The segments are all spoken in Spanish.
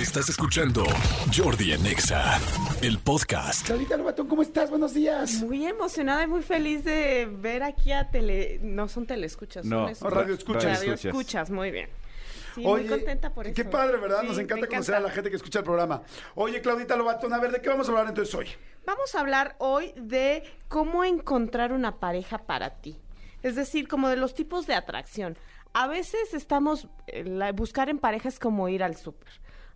Estás escuchando Jordi en Exa, el podcast. Claudita Lobatón, ¿cómo estás? Buenos días. Muy emocionada y muy feliz de ver aquí a tele... No son telescuchas, No, son escuchas. radio escuchas. Radio escuchas. muy bien. Sí, Oye, muy contenta por eso. Qué padre, ¿verdad? Sí, Nos encanta conocer a la gente que escucha el programa. Oye, Claudita Lobatón, a ver, ¿de qué vamos a hablar entonces hoy? Vamos a hablar hoy de cómo encontrar una pareja para ti. Es decir, como de los tipos de atracción. A veces estamos, eh, la- buscar en parejas como ir al súper.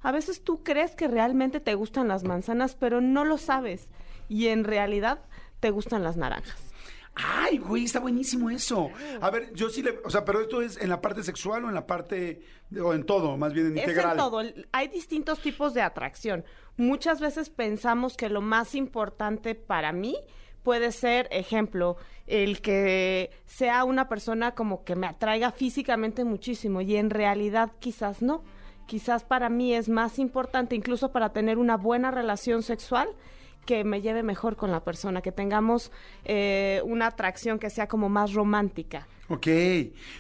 A veces tú crees que realmente te gustan las manzanas, pero no lo sabes. Y en realidad te gustan las naranjas. Ay, güey, está buenísimo eso. A ver, yo sí le, o sea, pero esto es en la parte sexual o en la parte, o en todo, más bien en Es integral. en todo. Hay distintos tipos de atracción. Muchas veces pensamos que lo más importante para mí puede ser, ejemplo, el que sea una persona como que me atraiga físicamente muchísimo y en realidad quizás no. Quizás para mí es más importante, incluso para tener una buena relación sexual, que me lleve mejor con la persona, que tengamos eh, una atracción que sea como más romántica. Ok,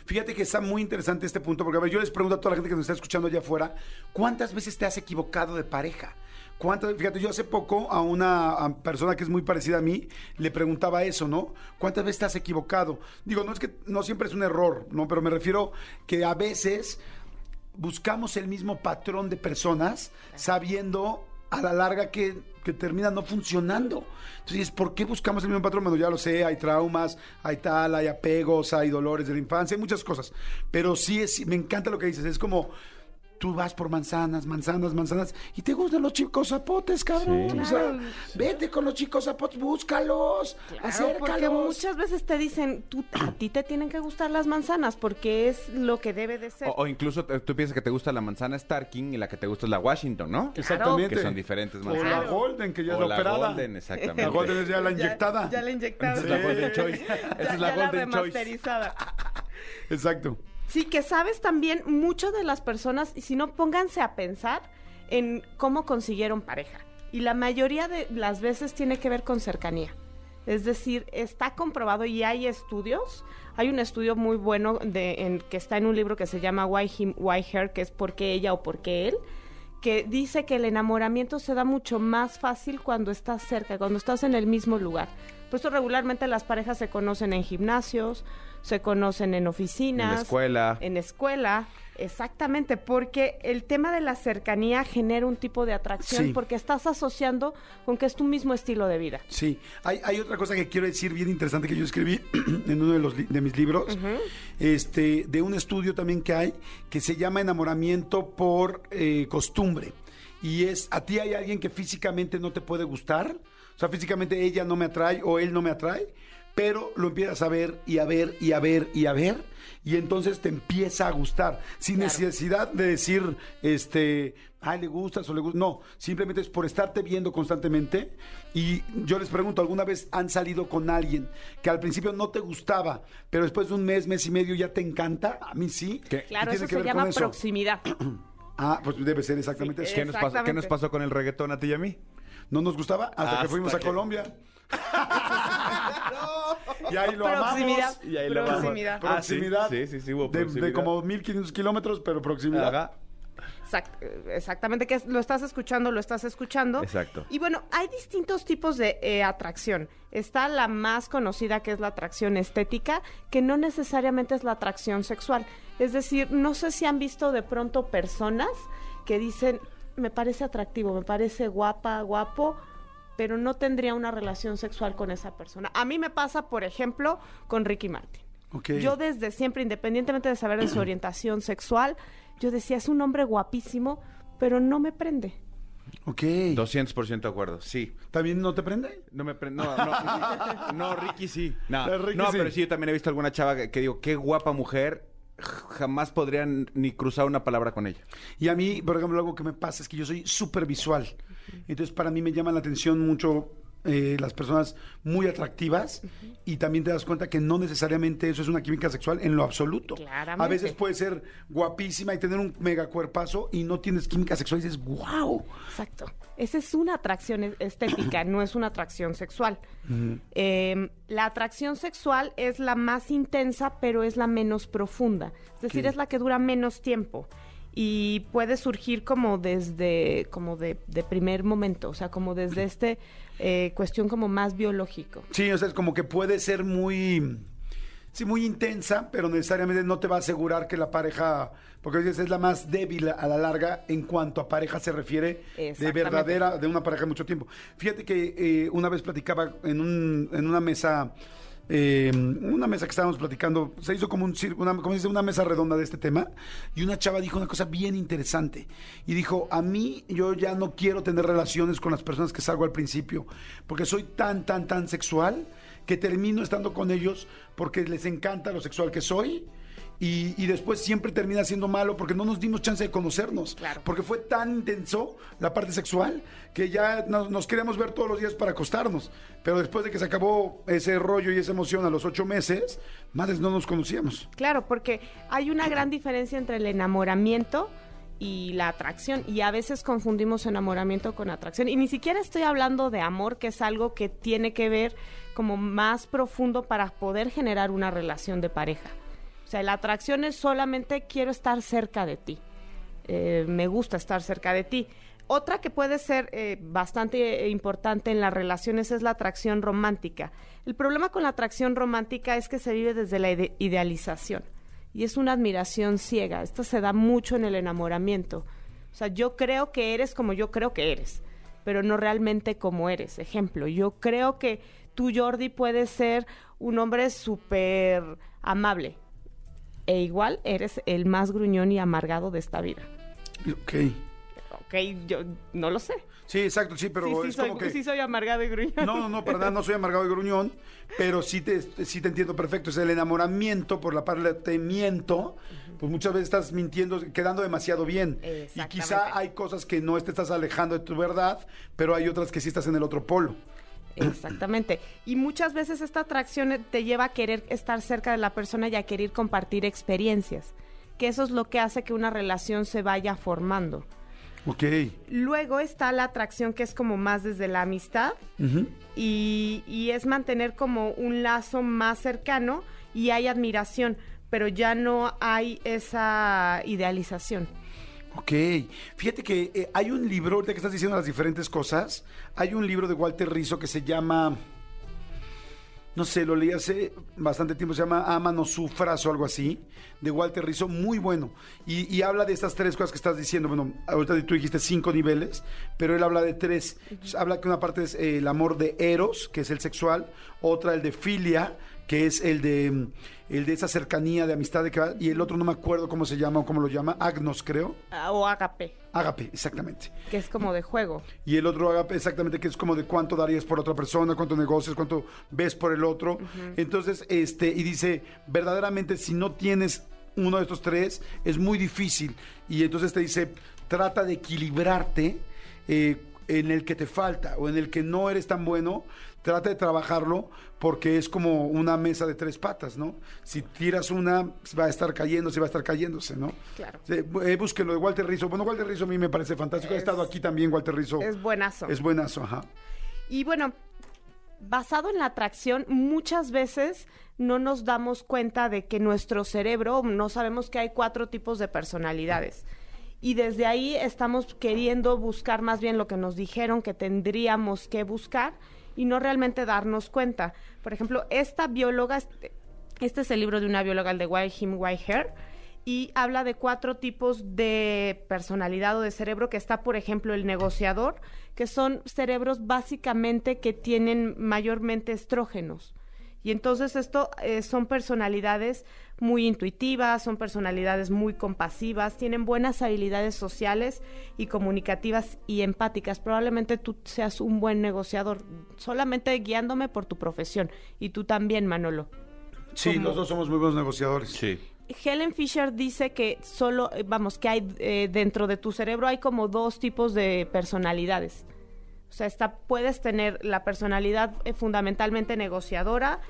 fíjate que está muy interesante este punto, porque yo les pregunto a toda la gente que nos está escuchando allá afuera, ¿cuántas veces te has equivocado de pareja? ¿Cuántas, fíjate, yo hace poco a una persona que es muy parecida a mí le preguntaba eso, ¿no? ¿Cuántas veces te has equivocado? Digo, no es que no siempre es un error, ¿no? Pero me refiero que a veces buscamos el mismo patrón de personas sabiendo a la larga que, que termina no funcionando. Entonces, ¿por qué buscamos el mismo patrón? Bueno, ya lo sé, hay traumas, hay tal, hay apegos, hay dolores de la infancia, hay muchas cosas. Pero sí, es, me encanta lo que dices, es como... Tú vas por manzanas, manzanas, manzanas, y te gustan los chicos zapotes, cabrón. Sí, o sea, vete con los chicos zapotes, búscalos, Claro, porque acércalos. muchas veces te dicen, tú, a ti te tienen que gustar las manzanas porque es lo que debe de ser. O, o incluso tú piensas que te gusta la manzana Starking y la que te gusta es la Washington, ¿no? Exactamente. Que son diferentes O manzanas. la Golden, que ya O es la la operada. Golden, exactamente. La Golden es ya la inyectada. Ya, la inyectada. Esa es la Golden Choice. Ya- Esa es la ya Golden Choice. remasterizada. Exacto. Sí, que sabes también, muchas de las personas, y si no, pónganse a pensar en cómo consiguieron pareja. Y la mayoría de las veces tiene que ver con cercanía. Es decir, está comprobado y hay estudios. Hay un estudio muy bueno de, en, que está en un libro que se llama Why Him, Why Her, que es por qué ella o por qué él, que dice que el enamoramiento se da mucho más fácil cuando estás cerca, cuando estás en el mismo lugar. Por eso regularmente las parejas se conocen en gimnasios, se conocen en oficinas, En la escuela. en escuela, exactamente, porque el tema de la cercanía genera un tipo de atracción Sí. porque estás asociando con que es tu mismo estilo de vida. Sí, hay, hay otra cosa que quiero decir bien interesante que yo escribí en uno de, los, de mis libros, este, de un estudio también que hay, que se llama enamoramiento por eh, costumbre. Y es, a ti hay alguien que físicamente no te puede gustar, sea, físicamente ella no me atrae o él no me atrae, pero lo empiezas a ver y a ver y a ver y a ver, y entonces te empieza a gustar, sin Claro. necesidad de decir, este, ay, le gustas o le gustas. No, simplemente es por estarte viendo constantemente. Y yo les pregunto, ¿alguna vez han salido con alguien que al principio no te gustaba, pero después de un mes, mes y medio ya te encanta? A mí sí. Claro, tiene eso que se llama eso. proximidad. Ah, pues debe ser exactamente Sí, eso. ¿Qué nos, pasó, ¿Qué nos pasó con el reggaetón a ti y a mí? No nos gustaba hasta, que fuimos a que- Colombia. y ahí lo Proximidad. amamos. Y ahí lo. Proximidad. Ah, Proximidad. sí, sí, sí, hubo de, como 1500 kilómetros, pero proximidad. Ajá. Exact- exactamente, que es- lo estás escuchando, lo estás escuchando. Exacto. Y bueno, hay distintos tipos de eh, atracción. Está la más conocida, que es la atracción estética, que no necesariamente es la atracción sexual. Es decir, no sé si han visto de pronto personas que dicen, me parece atractivo, me parece guapa, guapo, pero no tendría una relación sexual con esa persona. A mí me pasa, por ejemplo, con Ricky Martin. Yo desde siempre, independientemente de saber de su orientación sexual, yo decía, es un hombre guapísimo, pero no me prende. Ok. 200% de acuerdo, sí. ¿También no te prende? No me pre- no, no, no, Ricky sí. No, Ricky no, sí. pero sí, yo también he visto alguna chava que, que digo, qué guapa mujer, jamás podrían ni cruzar una palabra con ella. Y a mí, por ejemplo, algo que me pasa es que yo soy súper visual. Entonces, para mí me llama la atención mucho eh, las personas muy atractivas y también te das cuenta que no necesariamente eso es una química sexual en lo absoluto. Claramente. A veces puede ser guapísima y tener un mega cuerpazo y no tienes química sexual y dices, wow. Exacto. Esa es una atracción es- estética, no es una atracción sexual. Eh, la atracción sexual es la más intensa, pero es la menos profunda. Es decir, es la que dura menos tiempo. Y puede surgir como desde, como de, de primer momento, o sea, como desde este eh, cuestión como más biológico. Sí, o sea, es como que puede ser muy, sí, muy intensa, pero necesariamente no te va a asegurar que la pareja, porque a veces es la más débil a la larga en cuanto a pareja se refiere de verdadera, de una pareja de mucho tiempo. Fíjate que eh, una vez platicaba en, un, en una mesa, eh, una mesa que estábamos platicando, se hizo como un una, ¿cómo se dice? una mesa redonda de este tema, y una chava dijo una cosa bien interesante, y dijo, a mí yo ya no quiero tener relaciones con las personas que salgo al principio, porque soy tan, tan, tan sexual, que termino estando con ellos porque les encanta lo sexual que soy. Y, y después siempre termina siendo malo porque no nos dimos chance de conocernos. Claro. Porque fue tan intenso la parte sexual que ya nos, nos queríamos ver todos los días para acostarnos. Pero después de que se acabó ese rollo y esa emoción a los ocho meses, madres no nos conocíamos. Claro, porque hay una gran diferencia entre el enamoramiento y la atracción y a veces confundimos enamoramiento con atracción y ni siquiera estoy hablando de amor que es algo que tiene que ver como más profundo para poder generar una relación de pareja. Sea, la atracción es solamente quiero estar cerca de ti, Eh, me gusta estar cerca de ti. Otra que puede ser eh, bastante eh, importante en las relaciones es la atracción romántica. El problema con la atracción romántica es que se vive desde la ide- idealización y es una admiración ciega. Esto se da mucho en el enamoramiento. O sea, yo creo que eres como yo creo que eres, pero no realmente como eres. Ejemplo, yo creo que tú, Jordi, puedes ser un hombre súper amable e igual eres el más gruñón y amargado de esta vida. Ok. Ok, yo no lo sé. Sí, exacto, sí, pero sí, sí, es soy, como que... sí soy amargado y gruñón. No, no, no, para nada, no soy amargado y gruñón, pero sí te, sí te entiendo perfecto. Es el enamoramiento por la parte miento, pues muchas veces estás mintiendo, quedando demasiado bien. Y quizá hay cosas que no te estás alejando de tu verdad, pero hay otras que sí estás en el otro polo. Exactamente. Y muchas veces esta atracción te lleva a querer estar cerca de la persona y a querer compartir experiencias, que eso es lo que hace que una relación se vaya formando. Ok. Luego está la atracción que es como más desde la amistad y, y es mantener como un lazo más cercano y hay admiración, pero ya no hay esa idealización. Ok, fíjate que eh, hay un libro, ahorita que estás diciendo las diferentes cosas, hay un libro de Walter Rizzo que se llama, no sé, lo leí hace bastante tiempo, se llama Ama no sufras o algo así, de Walter Rizzo, muy bueno. Y, y habla de estas tres cosas que estás diciendo. Bueno, ahorita tú dijiste cinco niveles, pero él habla de tres. Entonces, habla que una parte es eh, el amor de Eros, que es el sexual, otra el de Filia, que es el de el de esa cercanía de amistad de que va- y el otro no me acuerdo cómo se llama o cómo lo llama, Agnos creo. Ah, O agape, Ágape, exactamente. que es como de juego. Y el otro agape, exactamente, que es como de cuánto darías por otra persona, cuánto negocias, cuánto ves por el otro. Entonces, este, y dice, verdaderamente, si no tienes uno de estos tres, es muy difícil. Y entonces te dice, trata de equilibrarte eh, en el que te falta o en el que no eres tan bueno, trata de trabajarlo porque es como una mesa de tres patas, ¿no? Si tiras una, va a estar cayéndose, va a estar cayéndose, ¿no? Claro. Eh, búsquenlo de Walter Rizzo. Bueno, Walter Rizzo a mí me parece fantástico. Ha Es- estado aquí también, Walter Rizzo. Es buenazo. Es buenazo, ajá. Y bueno, basado en la atracción, muchas veces no nos damos cuenta de que nuestro cerebro, no sabemos que hay cuatro tipos de personalidades. Y desde ahí estamos queriendo buscar más bien lo que nos dijeron que tendríamos que buscar y no realmente darnos cuenta. Por ejemplo, esta bióloga, este, este es el libro de una bióloga, el de Why Him, Why Her, y habla de cuatro tipos de personalidad o de cerebro, que está, por ejemplo, el negociador, que son cerebros básicamente que tienen mayormente estrógenos. Y entonces esto eh, son personalidades muy intuitivas, son personalidades muy compasivas, tienen buenas habilidades sociales y comunicativas y empáticas. Probablemente tú seas un buen negociador, solamente guiándome por tu profesión. Y tú también, Manolo. Sí, Como- los dos somos muy buenos negociadores. Sí. Helen Fisher dice que solo, eh, vamos, que hay eh, dentro de tu cerebro hay como dos tipos de personalidades. O sea, está, puedes tener la personalidad eh, fundamentalmente negociadora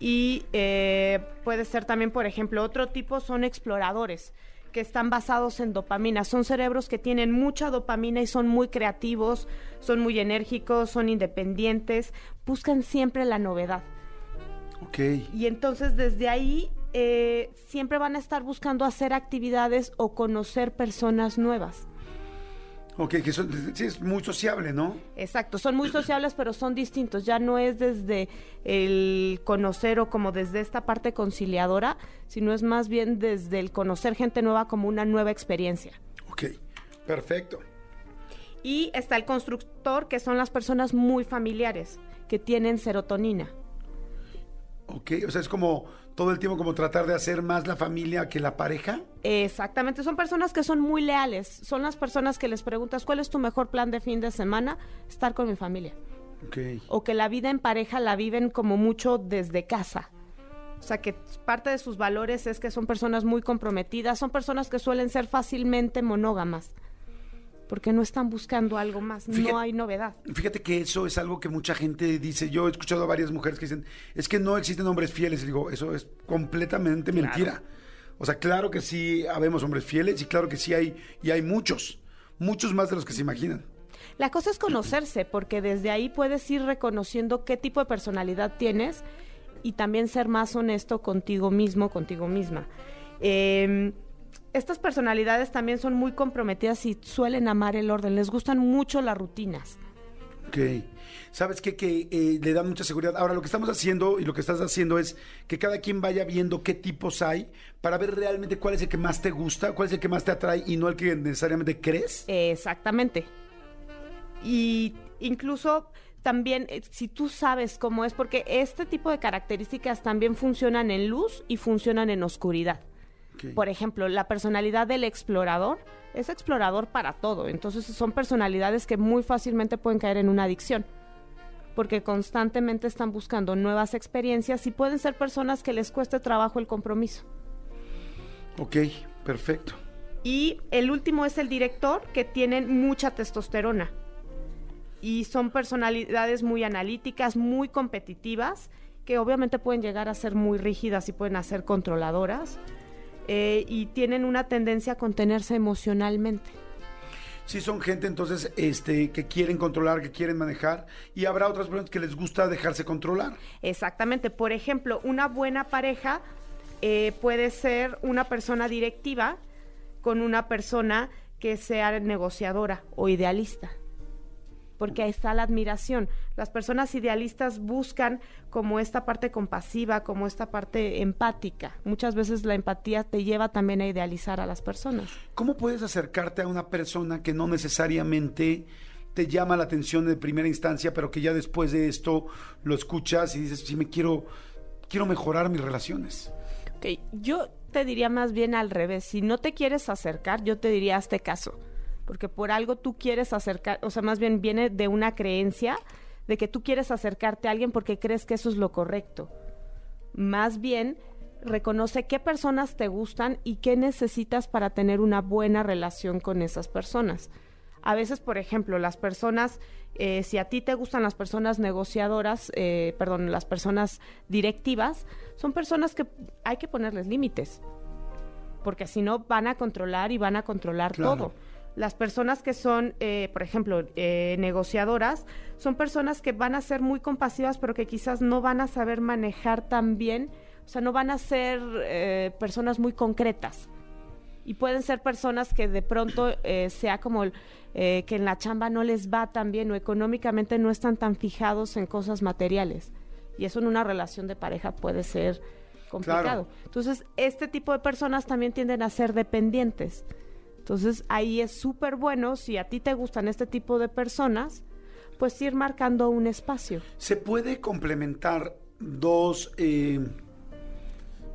y eh, puede ser también, por ejemplo, otro tipo son exploradores que están basados en dopamina. Son cerebros que tienen mucha dopamina y son muy creativos, son muy enérgicos, son independientes, buscan siempre la novedad. Ok. Y entonces desde ahí eh, siempre van a estar buscando hacer actividades o conocer personas nuevas. Ok, que son, sí, es muy sociable, ¿no? Exacto, son muy sociables, pero son distintos. Ya no es desde el conocer o como desde esta parte conciliadora, sino es más bien desde el conocer gente nueva como una nueva experiencia. Ok, perfecto. Y está el constructor, que son las personas muy familiares, que tienen serotonina. Ok, o sea, es como todo el tiempo como tratar de hacer más la familia que la pareja. Exactamente, son personas que son muy leales, son las personas que les preguntas cuál es tu mejor plan de fin de semana, estar con mi familia. Ok. O que la vida en pareja la viven como mucho desde casa. O sea, que parte de sus valores es que son personas muy comprometidas, son personas que suelen ser fácilmente monógamas, porque no están buscando algo más, Fíjate- no hay novedad. Fíjate que eso es algo que mucha gente dice. Yo he escuchado a varias mujeres que dicen, es que no existen hombres fieles. Y digo, eso es completamente mentira. O sea, claro que sí habemos hombres fieles y claro que sí hay, y hay muchos, muchos más de los que se imaginan. La cosa es conocerse, porque desde ahí puedes ir reconociendo qué tipo de personalidad tienes y también ser más honesto contigo mismo, contigo misma. Eh, estas personalidades también son muy comprometidas y suelen amar el orden, les gustan mucho las rutinas. Ok. ¿Sabes qué? Que eh, le dan mucha seguridad. Ahora, lo que estamos haciendo y lo que estás haciendo es que cada quien vaya viendo qué tipos hay para ver realmente cuál es el que más te gusta, cuál es el que más te atrae y no el que necesariamente crees. Exactamente. Y incluso también, eh, si tú sabes cómo es, porque este tipo de características también funcionan en luz y funcionan en oscuridad. Por ejemplo, la personalidad del explorador es explorador para todo. Entonces son personalidades que muy fácilmente pueden caer en una adicción. Porque constantemente están buscando nuevas experiencias y pueden ser personas que les cueste trabajo el compromiso. Ok, perfecto. Y el último es el director, que tienen mucha testosterona. Y son personalidades muy analíticas, muy competitivas, que obviamente pueden llegar a ser muy rígidas y pueden ser controladoras. Eh, y tienen una tendencia a contenerse emocionalmente. Sí, son gente entonces este, que quieren controlar, que quieren manejar, y habrá otras personas que les gusta dejarse controlar. Exactamente. Por ejemplo, una buena pareja eh, puede ser una persona directiva con una persona que sea negociadora o idealista. Porque ahí está la admiración. Las personas idealistas buscan como esta parte compasiva, como esta parte empática. Muchas veces la empatía te lleva también a idealizar a las personas. ¿Cómo puedes acercarte a una persona que no necesariamente te llama la atención de primera instancia, pero que ya después de esto lo escuchas y dices, sí, me quiero, quiero mejorar mis relaciones? Ok, yo te diría más bien al revés. Si no te quieres acercar, yo te diría hazte caso. Porque por algo tú quieres acercar, o sea, más bien viene de una creencia de que tú quieres acercarte a alguien porque crees que eso es lo correcto. Más bien, reconoce qué personas te gustan y qué necesitas para tener una buena relación con esas personas. A veces, por ejemplo, las personas, eh, si a ti te gustan las personas negociadoras, eh, perdón, las personas directivas, son personas que hay que ponerles límites, porque si no van a controlar y van a controlar Claro. todo. Las personas que son, eh, por ejemplo, eh, negociadoras, son personas que van a ser muy compasivas, pero que quizás no van a saber manejar tan bien, o sea, no van a ser eh, personas muy concretas y pueden ser personas que de pronto eh, sea como el, que en la chamba no les va tan bien o económicamente no están tan fijados en cosas materiales. Y eso en una relación de pareja puede ser complicado. Claro. Entonces, este tipo de personas también tienden a ser dependientes. Entonces, ahí es súper bueno, si a ti te gustan este tipo de personas, pues ir marcando un espacio. ¿Se puede complementar dos eh,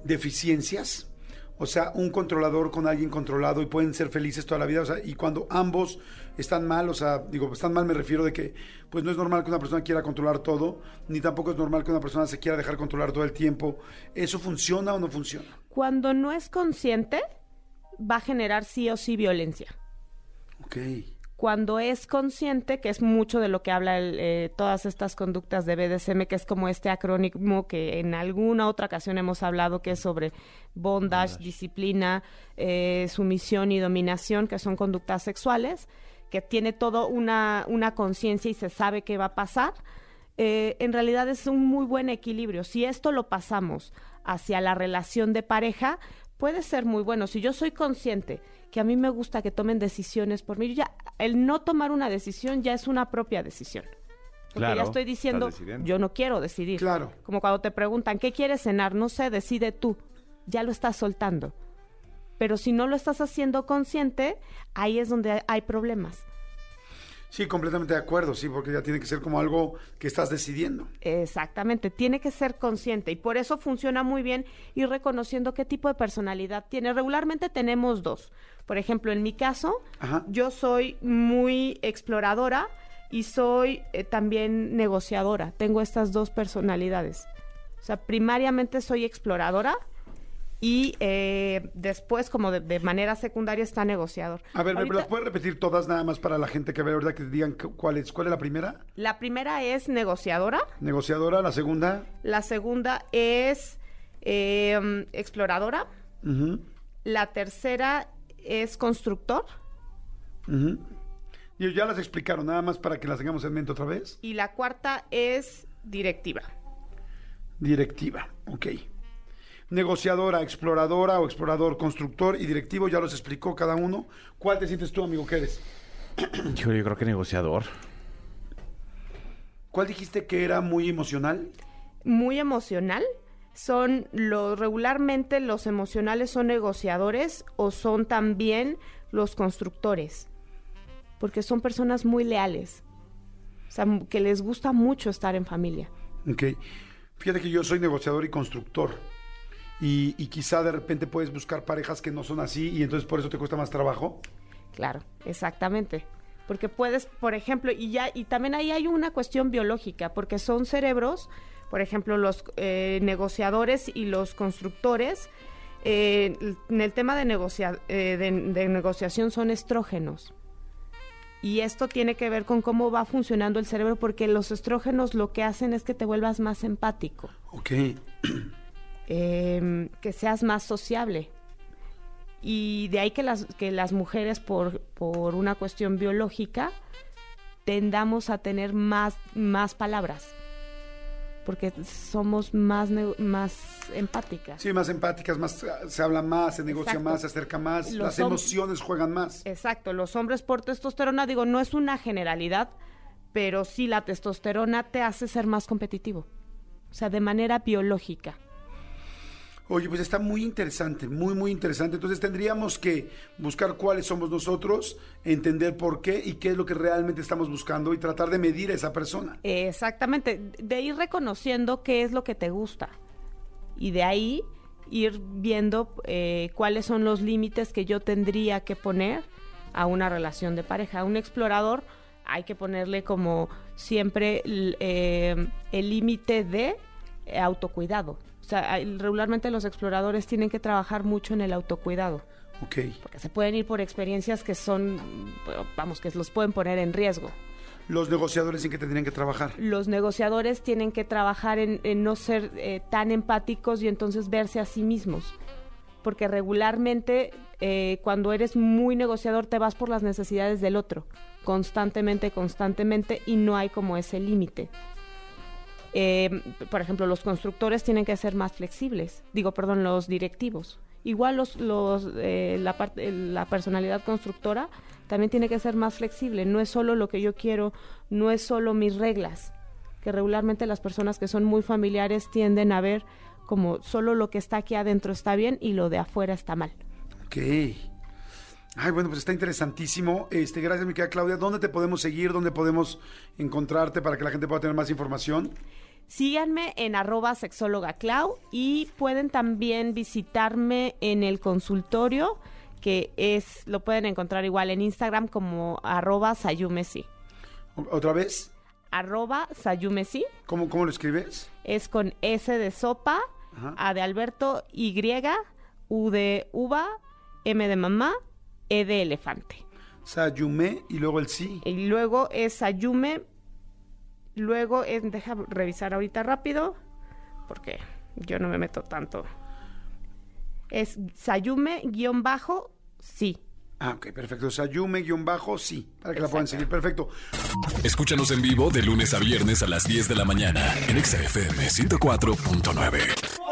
deficiencias? O sea, un controlador con alguien controlado y pueden ser felices toda la vida. O sea, y cuando ambos están mal, o sea, digo, están mal me refiero de que pues no es normal que una persona quiera controlar todo, ni tampoco es normal que una persona se quiera dejar controlar todo el tiempo. ¿Eso funciona o no funciona? Cuando no es consciente, va a generar sí o sí violencia. Ok. cuando es consciente, que es mucho de lo que habla el, eh, todas estas conductas de BDSM, que es como este acrónimo que en alguna otra ocasión hemos hablado, que es sobre bondage, disciplina, eh, sumisión y dominación, que son conductas sexuales, que tiene todo una, una conciencia y se sabe qué va a pasar. eh, en realidad es un muy buen equilibrio. Si esto lo pasamos hacia la relación de pareja, puede ser muy bueno. Si yo soy consciente que a mí me gusta que tomen decisiones por mí, ya el no tomar una decisión ya es una propia decisión. Porque Claro, ya estoy diciendo, yo no quiero decidir. Claro. Como cuando te preguntan, ¿qué quieres cenar? No sé, decide tú. Ya lo estás soltando. Pero si no lo estás haciendo consciente, ahí es donde hay problemas. Sí, completamente de acuerdo, sí, porque ya tiene que ser como algo que estás decidiendo. Exactamente, tiene que ser consciente y por eso funciona muy bien ir reconociendo qué tipo de personalidad tiene. Regularmente tenemos dos. Por ejemplo, en mi caso, Ajá. yo soy muy exploradora y soy eh, también negociadora. Tengo estas dos personalidades. O sea, primariamente soy exploradora y eh, después, como de, de manera secundaria, está negociador. A ver, ¿me Ahorita- las puedes repetir todas nada más para la gente que ve, verdad, que digan cu- cuál es, cuál es la primera? La primera es negociadora. Negociadora, la segunda. La segunda es eh, exploradora. La tercera es constructor. ujú. Y ya las explicaron, nada más para que las tengamos en mente otra vez. Y la cuarta es directiva. Directiva, ok. Negociadora, exploradora o explorador, constructor y directivo, ya los explicó cada uno. ¿Cuál te sientes tú, amigo, que eres? Yo creo que negociador. ¿Cuál dijiste que era muy emocional? Muy emocional. Son los regularmente los emocionales son negociadores o son también los constructores. Porque son personas muy leales. O sea, que les gusta mucho estar en familia. Ok. Fíjate que yo soy negociador y constructor. Y, y quizá de repente puedes buscar parejas que no son así y entonces por eso te cuesta más trabajo. Claro, exactamente. Porque puedes, por ejemplo, y ya, y también ahí hay una cuestión biológica, porque son cerebros, por ejemplo, los eh, negociadores y los constructores, eh, en el tema de, negocia- eh, de, de negociación son estrógenos. Y esto tiene que ver con cómo va funcionando el cerebro, porque los estrógenos lo que hacen es que te vuelvas más empático, Ok. eh, que seas más sociable. Y de ahí que las, que las mujeres, por, por una cuestión biológica, tendamos a tener más, más palabras. Porque somos más, más empáticas. Sí, más empáticas, más se habla más, se negocia Exacto. más, se acerca más, Los las emociones juegan más. Exacto, los hombres por testosterona, digo, no es una generalidad, pero sí la testosterona te hace ser más competitivo. O sea, de manera biológica. Oye, pues está muy interesante, muy, muy interesante. Entonces tendríamos que buscar cuáles somos nosotros, entender por qué y qué es lo que realmente estamos buscando y tratar de medir a esa persona. Exactamente, de ir reconociendo qué es lo que te gusta y de ahí ir viendo eh, cuáles son los límites que yo tendría que poner a una relación de pareja. A un explorador hay que ponerle como siempre eh, el límite de autocuidado. O sea, regularmente los exploradores tienen que trabajar mucho en el autocuidado Ok. porque se pueden ir por experiencias que son, vamos, que los pueden poner en riesgo. Los negociadores en que tendrían que trabajar. los negociadores tienen que trabajar en, en no ser eh, tan empáticos y entonces verse a sí mismos. Porque regularmente eh, cuando eres muy negociador te vas por las necesidades del otro, constantemente, constantemente, y no hay como ese límite. Eh, por ejemplo, los constructores tienen que ser más flexibles, digo, perdón, los directivos. Igual los, los, eh, la, parte- la personalidad constructora también tiene que ser más flexible. No es solo lo que yo quiero, no es solo mis reglas. Que regularmente las personas que son muy familiares tienden a ver como solo lo que está aquí adentro está bien y lo de afuera está mal. Ok. Ay, bueno, pues está interesantísimo. Este, gracias, mi querida Claudia. ¿Dónde te podemos seguir? ¿Dónde podemos encontrarte para que la gente pueda tener más información? Síganme en arroba sexóloga Clau y pueden también visitarme en el consultorio que es, lo pueden encontrar igual en Instagram como arroba sayumesi. ¿Otra vez? Arroba sayumesi ¿Cómo, cómo lo escribes? es con S de sopa, Ajá. A de Alberto, Y, U de uva, M de mamá, E de elefante. Sayume y luego el sí. Y luego es Sayume, luego es, deja revisar ahorita rápido, porque yo no me meto tanto. Es Sayume guion bajo, sí. Ah, ok, perfecto. O sea, Yume-bajo, sí, para que la puedan seguir. Perfecto. Escúchanos en vivo de lunes a viernes a las 10 de la mañana en XFM 104.9.